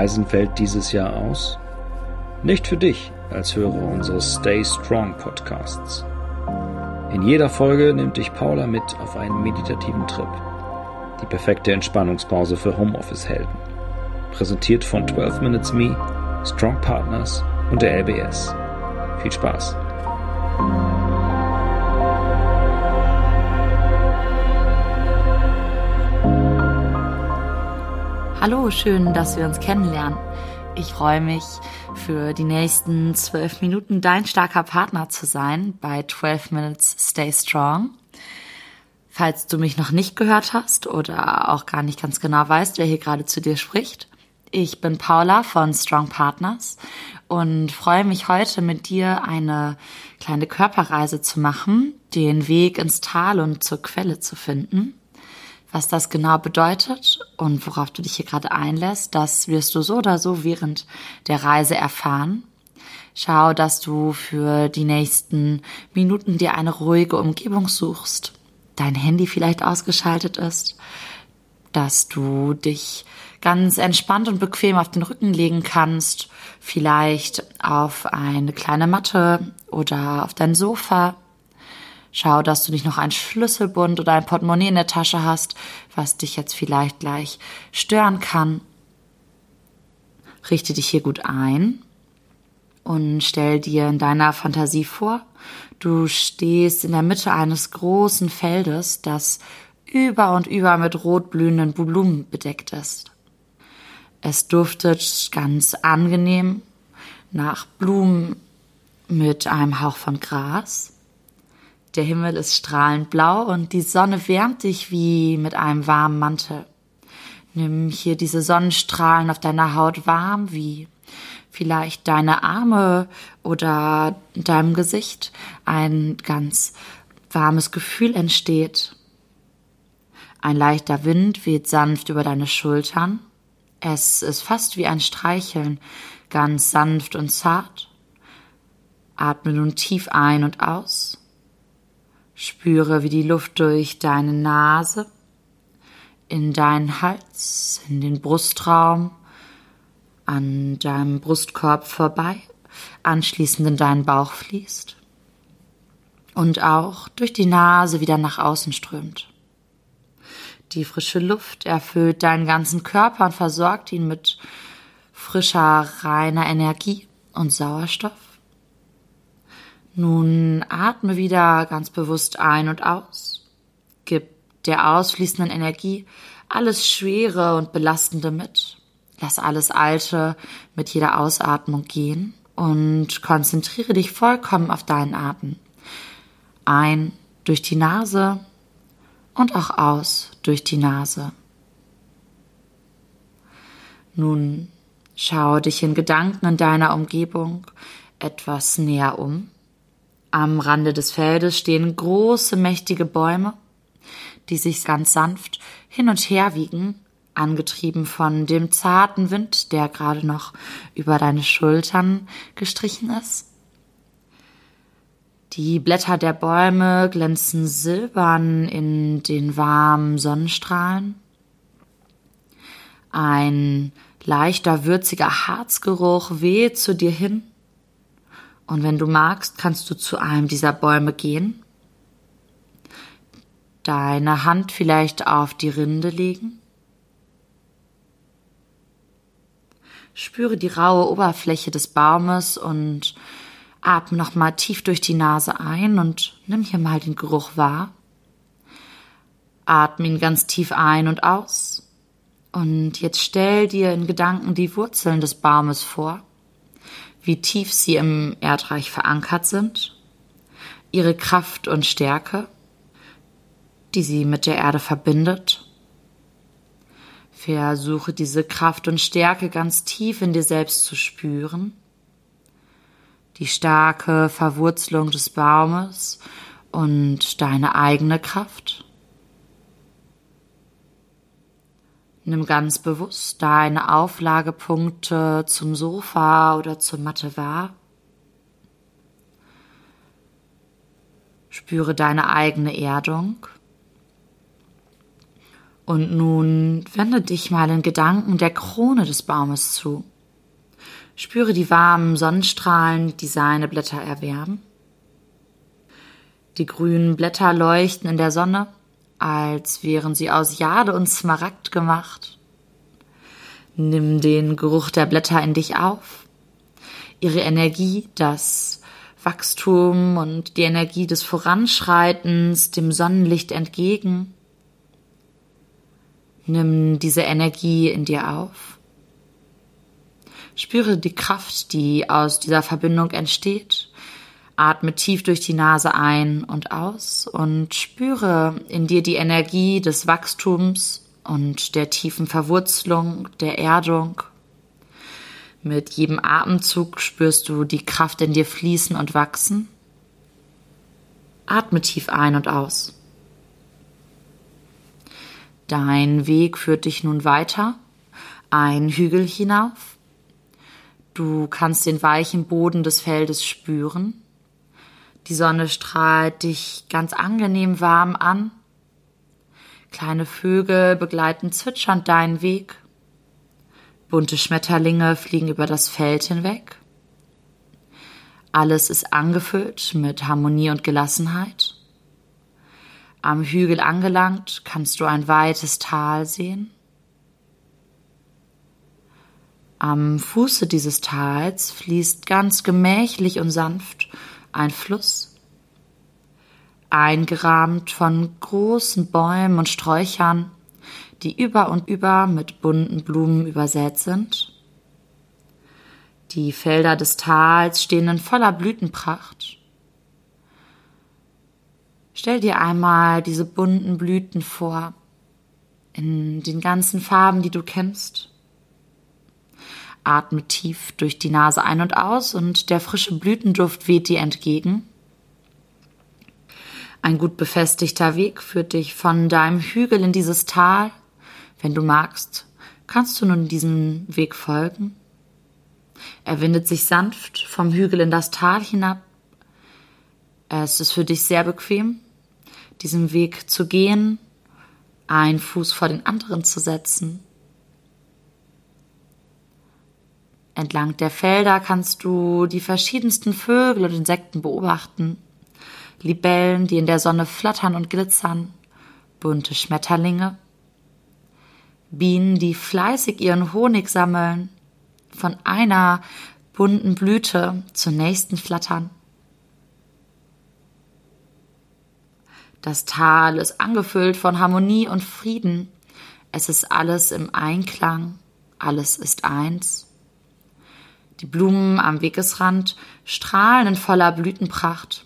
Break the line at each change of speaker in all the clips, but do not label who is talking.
Reisen fällt dieses Jahr aus? Nicht für dich als Hörer unseres Stay Strong Podcasts. In jeder Folge nimmt dich Paula mit auf einen meditativen Trip. Die perfekte Entspannungspause für Homeoffice-Helden. Präsentiert von 12 Minutes Me, Strong Partners und der LBS. Viel Spaß!
Hallo, schön, dass wir uns kennenlernen. Ich freue mich, für die nächsten zwölf Minuten dein starker Partner zu sein bei 12 Minutes Stay Strong. Falls du mich noch nicht gehört hast oder auch gar nicht ganz genau weißt, wer hier gerade zu dir spricht. Ich bin Paula von Strong Partners und freue mich heute mit dir eine kleine Körperreise zu machen, den Weg ins Tal und zur Quelle zu finden. Was das genau bedeutet und worauf du dich hier gerade einlässt, das wirst du so oder so während der Reise erfahren. Schau, dass du für die nächsten Minuten dir eine ruhige Umgebung suchst, dein Handy vielleicht ausgeschaltet ist, dass du dich ganz entspannt und bequem auf den Rücken legen kannst, vielleicht auf eine kleine Matte oder auf dein Sofa Schau, dass du nicht noch ein Schlüsselbund oder ein Portemonnaie in der Tasche hast, was dich jetzt vielleicht gleich stören kann. Richte dich hier gut ein und stell dir in deiner Fantasie vor, du stehst in der Mitte eines großen Feldes, das über und über mit rot blühenden Blumen bedeckt ist. Es duftet ganz angenehm nach Blumen mit einem Hauch von Gras. Der Himmel ist strahlend blau und die Sonne wärmt dich wie mit einem warmen Mantel. Nimm hier diese Sonnenstrahlen auf deiner Haut warm, wie vielleicht deine Arme oder deinem Gesicht ein ganz warmes Gefühl entsteht. Ein leichter Wind weht sanft über deine Schultern. Es ist fast wie ein Streicheln, ganz sanft und zart. Atme nun tief ein und aus. Spüre, wie die Luft durch deine Nase in deinen Hals, in den Brustraum, an deinem Brustkorb vorbei, anschließend in deinen Bauch fließt und auch durch die Nase wieder nach außen strömt. Die frische Luft erfüllt deinen ganzen Körper und versorgt ihn mit frischer, reiner Energie und Sauerstoff. Nun atme wieder ganz bewusst ein und aus. Gib der ausfließenden Energie alles Schwere und Belastende mit. Lass alles Alte mit jeder Ausatmung gehen und konzentriere dich vollkommen auf deinen Atem. Ein durch die Nase und auch aus durch die Nase. Nun schaue dich in Gedanken in deiner Umgebung etwas näher um am Rande des Feldes stehen große, mächtige Bäume, die sich ganz sanft hin und her wiegen, angetrieben von dem zarten Wind, der gerade noch über deine Schultern gestrichen ist. Die Blätter der Bäume glänzen silbern in den warmen Sonnenstrahlen. Ein leichter, würziger Harzgeruch weht zu dir hin und wenn du magst, kannst du zu einem dieser Bäume gehen, deine Hand vielleicht auf die Rinde legen. Spüre die raue Oberfläche des Baumes und atme nochmal tief durch die Nase ein und nimm hier mal den Geruch wahr. Atme ihn ganz tief ein und aus. Und jetzt stell dir in Gedanken die Wurzeln des Baumes vor wie tief sie im Erdreich verankert sind, ihre Kraft und Stärke, die sie mit der Erde verbindet. Versuche diese Kraft und Stärke ganz tief in dir selbst zu spüren. Die starke Verwurzelung des Baumes und deine eigene Kraft. Nimm ganz bewusst deine Auflagepunkte zum Sofa oder zur Matte wahr. Spüre deine eigene Erdung. Und nun wende dich mal in Gedanken der Krone des Baumes zu. Spüre die warmen Sonnenstrahlen, die seine Blätter erwärmen. Die grünen Blätter leuchten in der Sonne, als wären sie aus Jade und Smaragd gemacht. Nimm den Geruch der Blätter in dich auf. Ihre Energie, das Wachstum und die Energie des Voranschreitens dem Sonnenlicht entgegen. Nimm diese Energie in dir auf. Spüre die Kraft, die aus dieser Verbindung entsteht. Atme tief durch die Nase ein und aus und spüre in dir die Energie des Wachstums und der tiefen Verwurzelung, der Erdung. Mit jedem Atemzug spürst du die Kraft in dir fließen und wachsen. Atme tief ein und aus. Dein Weg führt dich nun weiter, ein Hügel hinauf. Du kannst den weichen Boden des Feldes spüren. Die Sonne strahlt dich ganz angenehm warm an. Kleine Vögel begleiten zwitschernd deinen Weg. Bunte Schmetterlinge fliegen über das Feld hinweg. Alles ist angefüllt mit Harmonie und Gelassenheit. Am Hügel angelangt kannst du ein weites Tal sehen. Am Fuße dieses Tals fließt ganz gemächlich und sanft ein Fluss, eingerahmt von großen Bäumen und Sträuchern, die über und über mit bunten Blumen übersät sind. Die Felder des Tals stehen in voller Blütenpracht. Stell dir einmal diese bunten Blüten vor, in den ganzen Farben, die du kennst. Atme tief durch die Nase ein und aus und der frische Blütenduft weht dir entgegen. Ein gut befestigter Weg führt dich von deinem Hügel in dieses Tal. Wenn du magst, kannst du nun diesem Weg folgen. Er windet sich sanft vom Hügel in das Tal hinab. Es ist für dich sehr bequem, diesen Weg zu gehen, einen Fuß vor den anderen zu setzen Entlang der Felder kannst du die verschiedensten Vögel und Insekten beobachten. Libellen, die in der Sonne flattern und glitzern, bunte Schmetterlinge, Bienen, die fleißig ihren Honig sammeln, von einer bunten Blüte zur nächsten flattern. Das Tal ist angefüllt von Harmonie und Frieden. Es ist alles im Einklang, alles ist eins. Die Blumen am Wegesrand strahlen in voller Blütenpracht.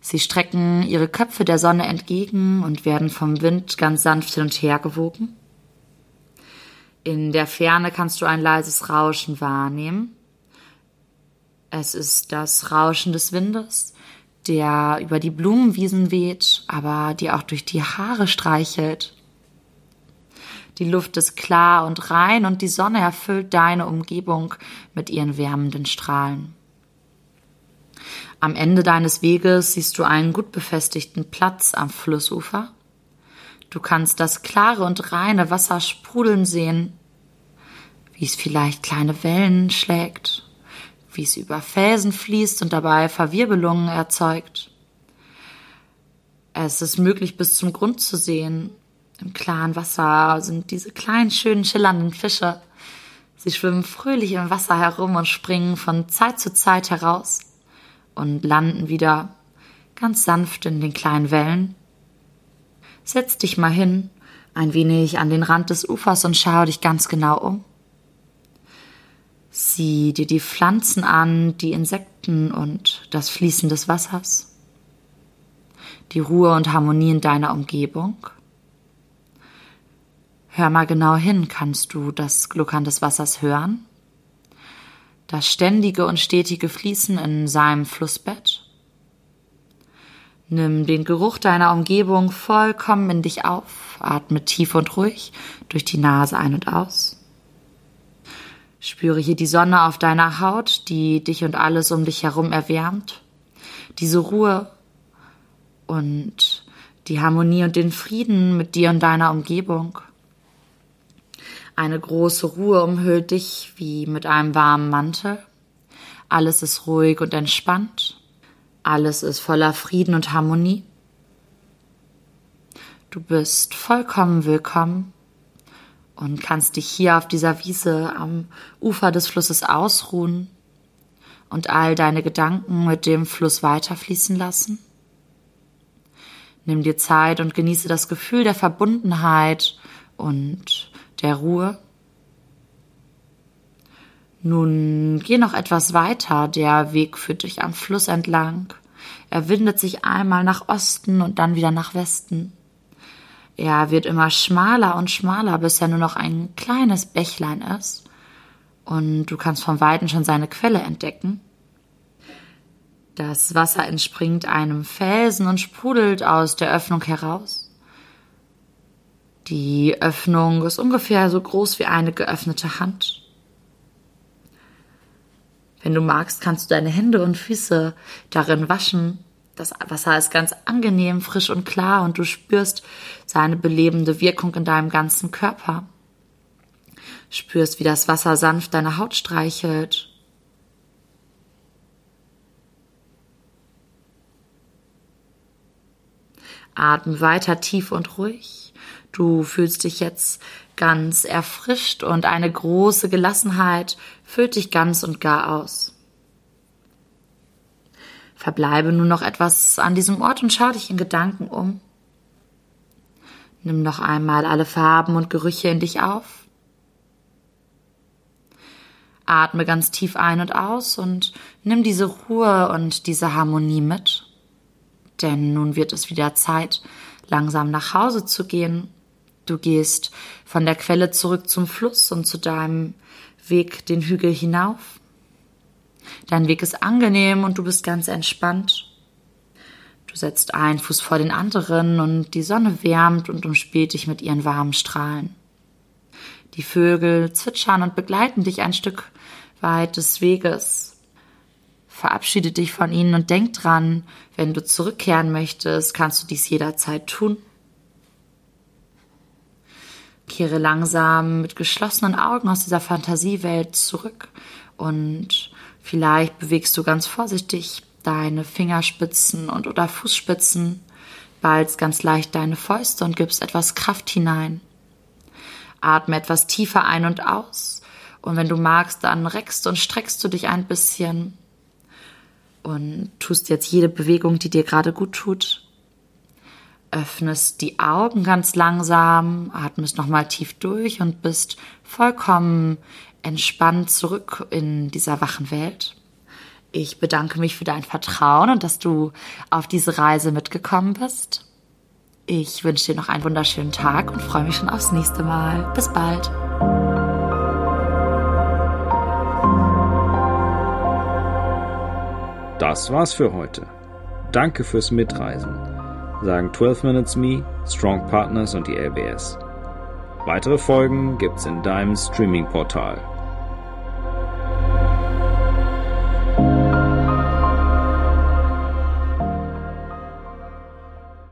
Sie strecken ihre Köpfe der Sonne entgegen und werden vom Wind ganz sanft hin und her gewogen. In der Ferne kannst du ein leises Rauschen wahrnehmen. Es ist das Rauschen des Windes, der über die Blumenwiesen weht, aber die auch durch die Haare streichelt die Luft ist klar und rein und die Sonne erfüllt deine Umgebung mit ihren wärmenden Strahlen. Am Ende deines Weges siehst du einen gut befestigten Platz am Flussufer. Du kannst das klare und reine Wasser sprudeln sehen, wie es vielleicht kleine Wellen schlägt, wie es über Felsen fließt und dabei Verwirbelungen erzeugt. Es ist möglich, bis zum Grund zu sehen im klaren Wasser sind diese kleinen, schönen, schillernden Fische. Sie schwimmen fröhlich im Wasser herum und springen von Zeit zu Zeit heraus und landen wieder ganz sanft in den kleinen Wellen. Setz dich mal hin, ein wenig an den Rand des Ufers und schau dich ganz genau um. Sieh dir die Pflanzen an, die Insekten und das Fließen des Wassers. Die Ruhe und Harmonie in deiner Umgebung. Hör mal genau hin, kannst du das Gluckern des Wassers hören? Das ständige und stetige Fließen in seinem Flussbett? Nimm den Geruch deiner Umgebung vollkommen in dich auf, atme tief und ruhig durch die Nase ein und aus. Spüre hier die Sonne auf deiner Haut, die dich und alles um dich herum erwärmt. Diese Ruhe und die Harmonie und den Frieden mit dir und deiner Umgebung. Eine große Ruhe umhüllt dich wie mit einem warmen Mantel. Alles ist ruhig und entspannt. Alles ist voller Frieden und Harmonie. Du bist vollkommen willkommen und kannst dich hier auf dieser Wiese am Ufer des Flusses ausruhen und all deine Gedanken mit dem Fluss weiterfließen lassen. Nimm dir Zeit und genieße das Gefühl der Verbundenheit und der Ruhe. Nun geh noch etwas weiter, der Weg führt dich am Fluss entlang. Er windet sich einmal nach Osten und dann wieder nach Westen. Er wird immer schmaler und schmaler, bis er nur noch ein kleines Bächlein ist. Und du kannst vom Weiten schon seine Quelle entdecken. Das Wasser entspringt einem Felsen und sprudelt aus der Öffnung heraus. Die Öffnung ist ungefähr so groß wie eine geöffnete Hand. Wenn du magst, kannst du deine Hände und Füße darin waschen. Das Wasser ist ganz angenehm, frisch und klar und du spürst seine belebende Wirkung in deinem ganzen Körper. Spürst, wie das Wasser sanft deine Haut streichelt Atme weiter tief und ruhig. Du fühlst dich jetzt ganz erfrischt und eine große Gelassenheit füllt dich ganz und gar aus. Verbleibe nun noch etwas an diesem Ort und schau dich in Gedanken um. Nimm noch einmal alle Farben und Gerüche in dich auf. Atme ganz tief ein und aus und nimm diese Ruhe und diese Harmonie mit denn nun wird es wieder Zeit, langsam nach Hause zu gehen. Du gehst von der Quelle zurück zum Fluss und zu deinem Weg den Hügel hinauf. Dein Weg ist angenehm und du bist ganz entspannt. Du setzt einen Fuß vor den anderen und die Sonne wärmt und umspielt dich mit ihren warmen Strahlen. Die Vögel zwitschern und begleiten dich ein Stück weit des Weges. Verabschiede dich von ihnen und denk dran, wenn du zurückkehren möchtest, kannst du dies jederzeit tun. Kehre langsam mit geschlossenen Augen aus dieser Fantasiewelt zurück und vielleicht bewegst du ganz vorsichtig deine Fingerspitzen und oder Fußspitzen, bald ganz leicht deine Fäuste und gibst etwas Kraft hinein. Atme etwas tiefer ein und aus und wenn du magst, dann reckst und streckst du dich ein bisschen und tust jetzt jede Bewegung, die dir gerade gut tut. Öffnest die Augen ganz langsam, atmest nochmal tief durch und bist vollkommen entspannt zurück in dieser wachen Welt. Ich bedanke mich für dein Vertrauen und dass du auf diese Reise mitgekommen bist. Ich wünsche dir noch einen wunderschönen Tag und freue mich schon aufs nächste Mal. Bis bald.
Das war's für heute. Danke fürs Mitreisen, sagen 12 Minutes Me, Strong Partners und die LBS. Weitere Folgen gibt's in deinem Streaming-Portal.